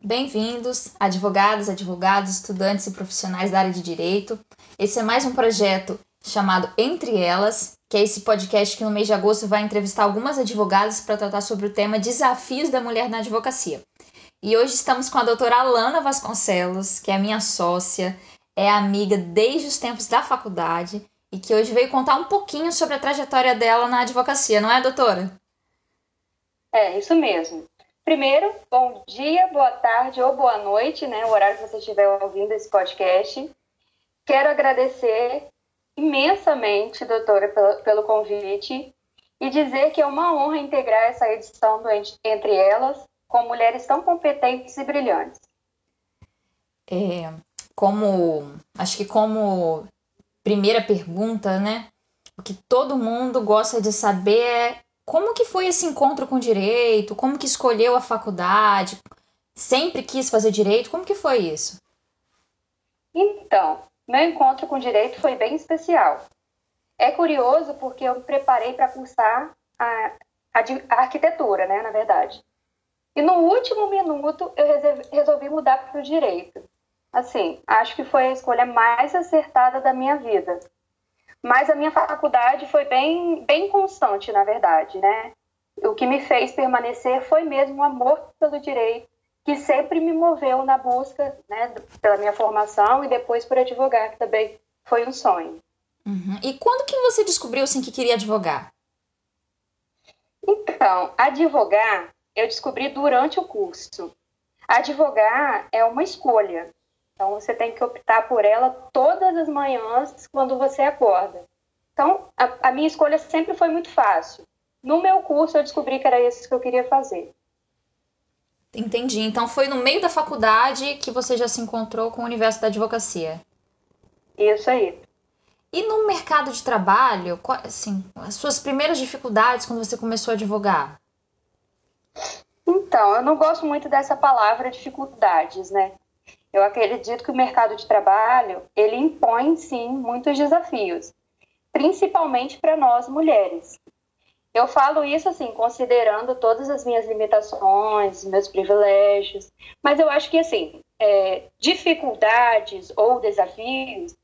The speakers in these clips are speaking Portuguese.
Bem-vindos, advogados, advogados, estudantes e profissionais da área de direito. Esse é mais um projeto chamado Entre Elas, que é esse podcast que no mês de agosto vai entrevistar algumas advogadas para tratar sobre o tema Desafios da Mulher na Advocacia. E hoje estamos com a doutora Alana Vasconcelos, que é minha sócia, é amiga desde os tempos da faculdade e que hoje veio contar um pouquinho sobre a trajetória dela na advocacia, não é, doutora? É, isso mesmo. Primeiro, bom dia, boa tarde ou boa noite, né? O horário que você estiver ouvindo esse podcast. Quero agradecer imensamente, doutora, pelo, pelo convite e dizer que é uma honra integrar essa edição do Entre Elas com mulheres tão competentes e brilhantes. É, como, acho que como primeira pergunta, né? O que todo mundo gosta de saber é como que foi esse encontro com direito? Como que escolheu a faculdade? Sempre quis fazer direito? Como que foi isso? Então, meu encontro com direito foi bem especial. É curioso porque eu me preparei para cursar a, a, a, arquitetura, né, na verdade. E no último minuto eu resolvi mudar para o direito. Assim, acho que foi a escolha mais acertada da minha vida. Mas a minha faculdade foi bem, bem constante, na verdade, né? O que me fez permanecer foi mesmo o amor pelo direito, que sempre me moveu na busca, né, pela minha formação e depois por advogar, que também foi um sonho. Uhum. E quando que você descobriu assim que queria advogar? Então, advogar eu descobri durante o curso. Advogar é uma escolha. Então, você tem que optar por ela todas as manhãs quando você acorda. Então, a, a, minha escolha sempre foi muito fácil. No meu curso, eu descobri que era isso que eu queria fazer. Entendi. Então, foi no meio da faculdade que você já se encontrou com o universo da advocacia. Isso aí. E no mercado de trabalho, assim, as suas primeiras dificuldades quando você começou a advogar? Então, eu não gosto muito dessa palavra dificuldades, né? Eu acredito que o mercado de trabalho, ele impõe, sim, muitos desafios, principalmente para nós mulheres. Eu falo isso, assim, considerando todas as minhas limitações, meus privilégios, mas eu acho que, assim, é, dificuldades ou desafios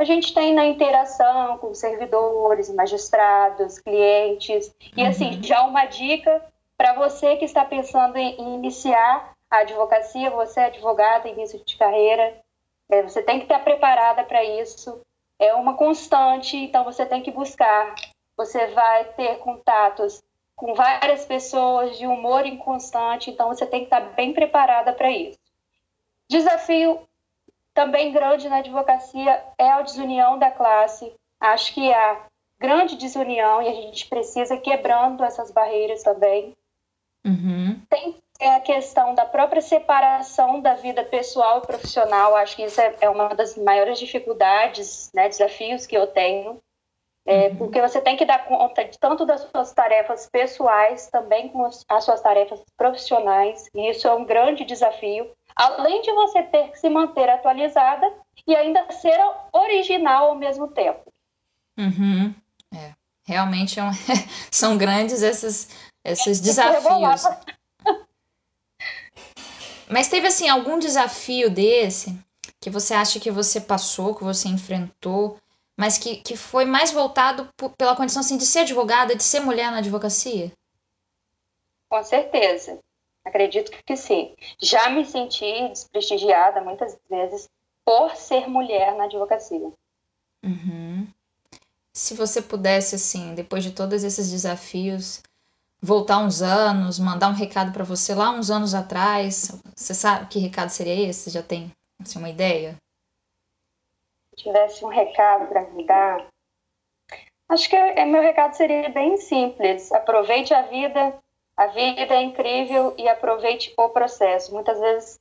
a gente tem na interação com servidores, magistrados, clientes, e, assim, uhum. já uma dica para você que está pensando em iniciar a advocacia, você é advogada, início de carreira, é, você tem que estar preparada para isso. É uma constante, então você tem que buscar. Você vai ter contatos com várias pessoas de humor inconstante, então você tem que estar bem preparada para isso. Desafio também grande na advocacia é a desunião da classe. Acho que há grande desunião e a gente precisa quebrando essas barreiras também. Uhum. Tem a questão da própria separação da vida pessoal e profissional. Acho que isso é, é uma das maiores dificuldades, né, desafios que eu tenho. É, uhum. Porque você tem que dar conta de tanto das suas tarefas pessoais, também com as suas tarefas profissionais, e isso é um grande desafio. Além de você ter que se manter atualizada e ainda ser original ao mesmo tempo. Uhum. É, realmente é um... são grandes esses esses desafios. Mas teve assim algum desafio desse que você acha que você passou, que você enfrentou, mas que, que foi mais voltado por, pela condição assim, de ser advogada, de ser mulher na advocacia? Com certeza. Acredito que sim. Já me senti desprestigiada muitas vezes por ser mulher na advocacia. Uhum. Se você pudesse, assim, depois de todos esses desafios, voltar uns anos, mandar um recado para você lá uns anos atrás, você sabe que recado seria esse? Já tem assim, uma ideia? Se tivesse um recado para me dar, acho que é, meu recado seria bem simples. Aproveite a vida, a vida é incrível e aproveite o processo. Muitas vezes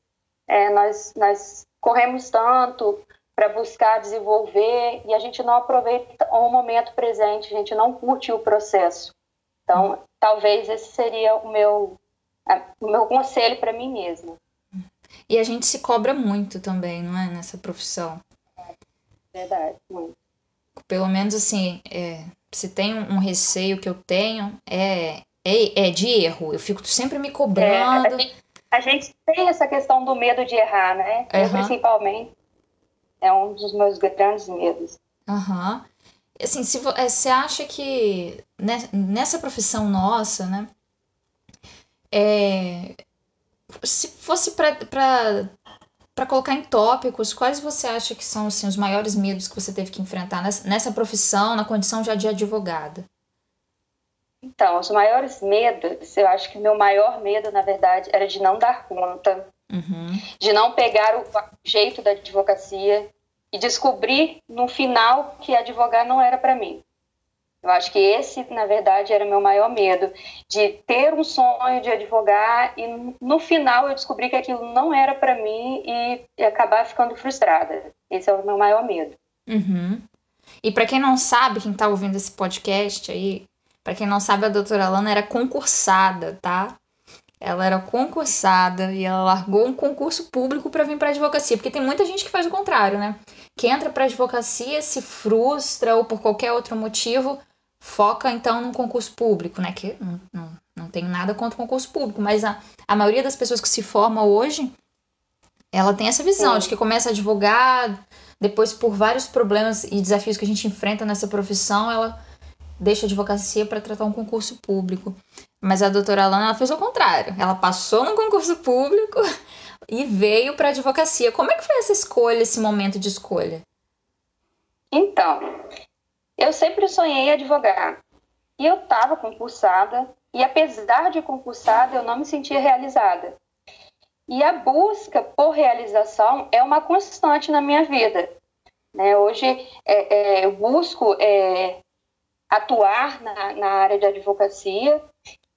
é, nós, nós corremos tanto para buscar desenvolver e a gente não aproveita o momento presente, a gente não curte o processo. Então, talvez esse seria o meu, o meu conselho para mim mesma. E a gente se cobra muito também, não é? Nessa profissão. Verdade, muito. Pelo menos assim, é, se tem um receio que eu tenho, é, é, é de erro. Eu fico sempre me cobrando. É, A gente tem essa questão do medo de errar, né? Uhum. Eu, principalmente, é um dos meus grandes medos. Aham. Uhum. Assim, se é, você acha que nessa profissão nossa, né? É, se fosse para para colocar em tópicos, quais você acha que são assim, os maiores medos que você teve que enfrentar nessa, nessa profissão, na condição já de advogada? Então, os maiores medos, eu acho que meu maior medo, na verdade, era de não dar conta, uhum. de não pegar o jeito da advocacia e descobrir no final que advogar não era para mim. Eu acho que esse, na verdade, era meu maior medo, de ter um sonho de advogar e no final eu descobri que aquilo não era para mim e, acabar ficando frustrada. Esse é o meu maior medo. Uhum. E para quem não sabe, quem tá ouvindo esse podcast aí, para quem não sabe, a doutora Lana era concursada, tá? Ela era concursada e ela largou um concurso público para vir para advocacia, porque tem muita gente que faz o contrário, né? Que entra para advocacia, se frustra ou por qualquer outro motivo foca então num concurso público, né? Que não, não, não tem nada contra o concurso público, mas a, a maioria das pessoas que se forma hoje, ela tem essa visão Sim. de que começa a advogar, depois por vários problemas e desafios que a gente enfrenta nessa profissão, ela deixa a advocacia para tratar um concurso público. Mas a doutora Alana fez o contrário. Ela passou no concurso público e veio para a advocacia. Como é que foi essa escolha, esse momento de escolha? Então, eu sempre sonhei advogar. E eu estava concursada, e apesar de concursada, eu não me sentia realizada. E a busca por realização é uma constante na minha vida. Né? Hoje é, é, eu busco é, atuar na, na área de advocacia.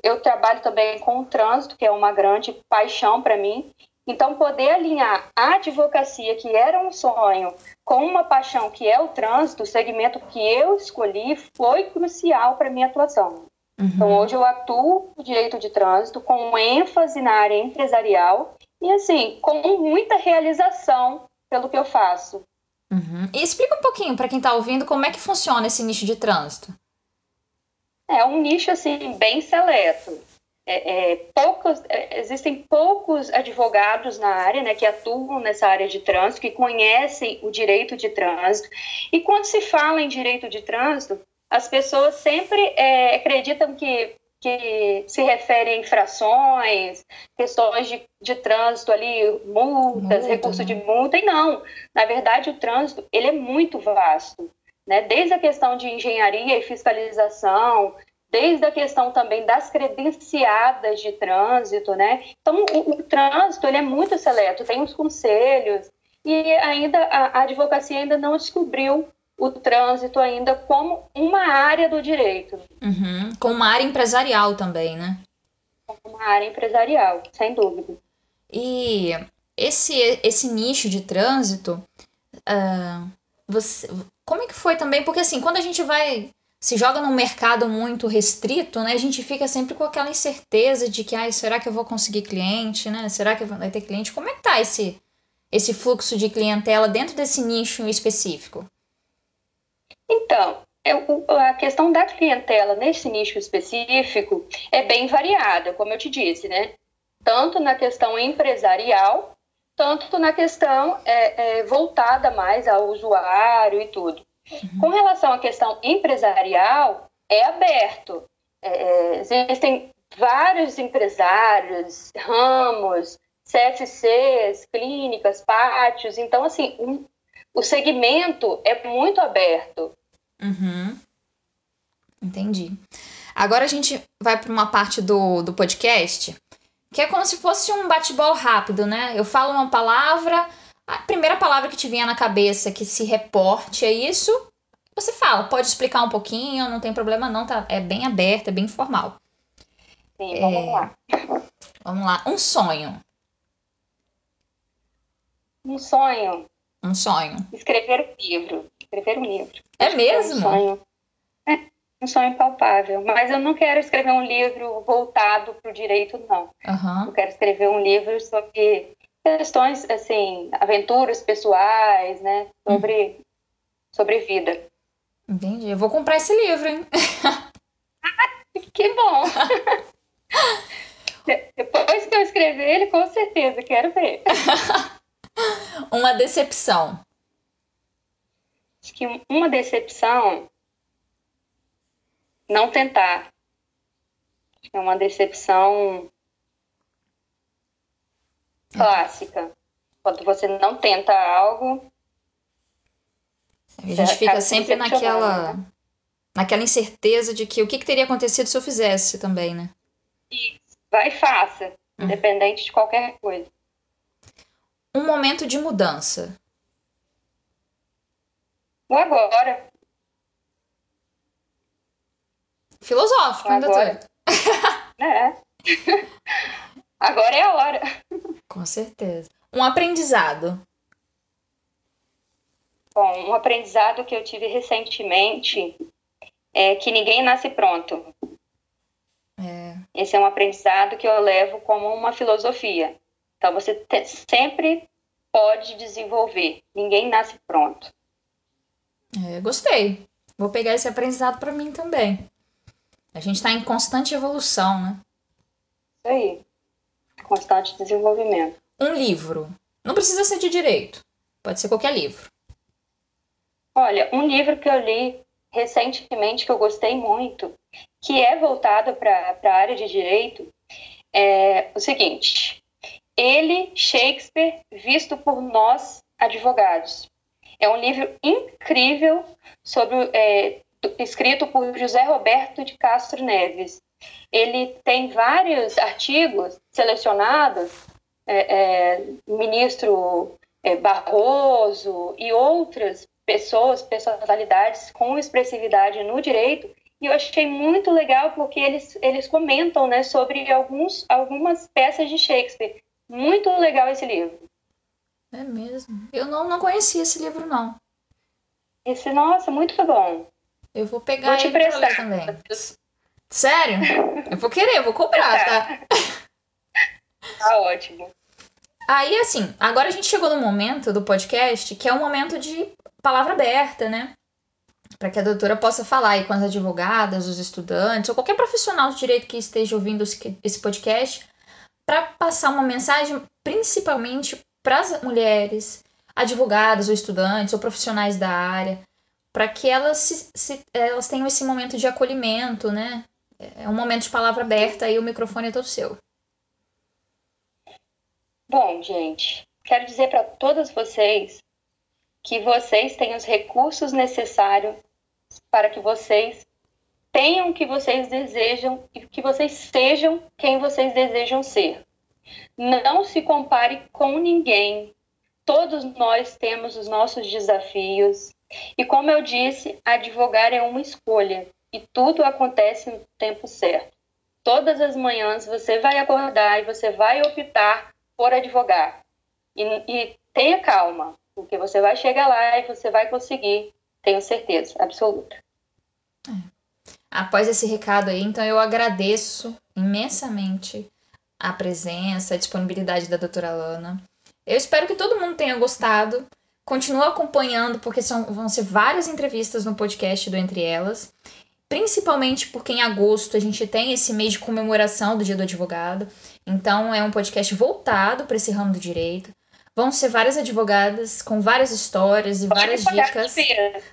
Eu trabalho também com o trânsito, que é uma grande paixão para mim. Então, poder alinhar a advocacia, que era um sonho, com uma paixão que é o trânsito, o segmento que eu escolhi, foi crucial para minha atuação. Uhum. Então, hoje eu atuo no direito de trânsito com ênfase na área empresarial e, assim, com muita realização pelo que eu faço. Uhum. E explica um pouquinho para quem está ouvindo como é que funciona esse nicho de trânsito. É um nicho, assim, bem seleto é, é, poucos, é, existem poucos advogados na área, né, que atuam nessa área de trânsito, que conhecem o direito de trânsito. E quando se fala em direito de trânsito, as pessoas sempre é, acreditam que, que se refere a infrações, questões de, de trânsito ali, multas, multa, recurso né? de multa, e não. Na verdade, o trânsito ele é muito vasto. Né? Desde a questão de engenharia e fiscalização, desde a questão também das credenciadas de trânsito, né? Então, o, o trânsito ele é muito seleto, tem os conselhos e ainda a, a advocacia ainda não descobriu o trânsito ainda como uma área do direito. Uhum. Como uma área empresarial também, né? Como uma área empresarial, sem dúvida. E esse, esse nicho de trânsito, uh, você, como é que foi também? Porque assim, quando a gente vai se joga num mercado muito restrito, né, a gente fica sempre com aquela incerteza de que, ai, será que eu vou conseguir cliente, né? Será que vai ter cliente? Como é que tá esse, esse fluxo de clientela dentro desse nicho específico? Então, a questão da clientela nesse nicho específico é bem variada, como eu te disse, né? Tanto na questão empresarial, tanto na questão é, é, voltada mais ao usuário e tudo. Uhum. Com relação à questão empresarial, é aberto. É, é existem vários empresários, ramos, CFCs, clínicas, pátios. Então, assim, um, o segmento é muito aberto. Uhum. Entendi. Agora a gente vai para uma parte do, do podcast que é como se fosse um bate-bola rápido, né? Eu falo uma palavra, a primeira palavra que te vinha na cabeça que se reporte a isso, você fala, pode explicar um pouquinho, não tem problema não, tá? É bem aberto, é bem formal. Sim, vamos é... lá. Vamos lá. Um sonho. Um sonho. Um sonho. Escrever um livro. Escrever um livro. É mesmo? Um sonho. Um sonho palpável. Mas eu não quero escrever um livro voltado para o direito, não. Uhum. Eu quero escrever um livro sobre questões, assim, aventuras pessoais, né? Sobre, uhum. sobre vida. Entendi. Eu vou comprar esse livro, hein? que bom! Depois que eu escrever ver ele, com certeza, quero ver. uma decepção. Acho que uma decepção não tentar. É uma decepção clássica. Quando você não tenta algo. A gente fica sempre naquela né? naquela incerteza de que o que, que, teria acontecido se eu fizesse também, né? Isso. Vai e faça, hum. independente de qualquer coisa. Um momento de mudança. O agora. Filosófico, o doutora? é. Agora é a hora. Com certeza. Um aprendizado. Bom, um aprendizado que eu tive recentemente é que ninguém nasce pronto. É. Esse é um aprendizado que eu levo como uma filosofia. Então você te, sempre pode desenvolver. Ninguém nasce pronto. É, gostei. Vou pegar esse aprendizado para mim também. A gente está em constante evolução, né? Isso aí. Constante desenvolvimento. Um livro. Não precisa ser de direito. Pode ser qualquer livro. Olha, um livro que eu li recentemente que eu gostei muito, que é voltado para a área de direito, é o seguinte: Ele, Shakespeare, visto por nós advogados. É um livro incrível sobre é, escrito por José Roberto de Castro Neves. Ele tem vários artigos selecionados, é, é, ministro é, Barroso e outras pessoas, personalidades com expressividade no direito, e eu achei muito legal porque eles, eles comentam né, sobre alguns, algumas peças de Shakespeare. Muito legal esse livro. É mesmo. Eu não, não conhecia esse livro, não. Esse, nossa, muito bom. Eu vou pegar vou te ele pra ler também. Sério? Eu vou querer, eu vou comprar, tá? Tá ótimo. Aí, assim, agora a gente chegou no momento do podcast que é um momento de palavra aberta, né? Para que a doutora possa falar aí com as advogadas, os estudantes, ou qualquer profissional de direito que esteja ouvindo esse podcast, para passar uma mensagem principalmente para as mulheres, advogadas ou estudantes ou profissionais da área, para que elas, se, se, elas tenham esse momento de acolhimento, né? É um momento de palavra aberta e o microfone é todo seu. Bom, gente, quero dizer para todas vocês que vocês têm os recursos necessários para que vocês tenham o que vocês desejam e que vocês sejam quem vocês desejam ser. Não se compare com ninguém. Todos nós temos os nossos desafios. E como eu disse, advogar é uma escolha e tudo acontece no tempo certo. Todas as manhãs você vai acordar e você vai optar por advogar. E, e tenha calma, porque você vai chegar lá e você vai conseguir, tenho certeza absoluta. É. Após esse recado aí, então eu agradeço imensamente a presença, a disponibilidade da doutora Lana. Eu espero que todo mundo tenha gostado. Continua acompanhando, porque são, vão ser várias entrevistas no podcast do Entre Elas. Principalmente porque em agosto a gente tem esse mês de comemoração do Dia do Advogado. Então é um podcast voltado para esse ramo do direito. Vão ser várias advogadas com várias histórias e Só várias dicas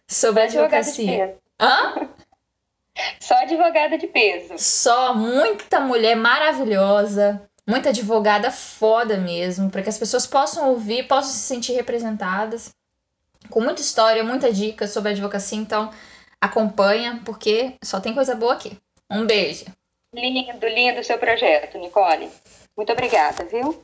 sobre a advocacia. Hã? Só advogada de peso. Só muita mulher maravilhosa, muita advogada foda mesmo, para que as pessoas possam ouvir, possam se sentir representadas. Com muita história, muita dica sobre advocacia, então acompanha, porque só tem coisa boa aqui. Um beijo. Lindo, lindo seu projeto, Nicole. Muito obrigada, viu?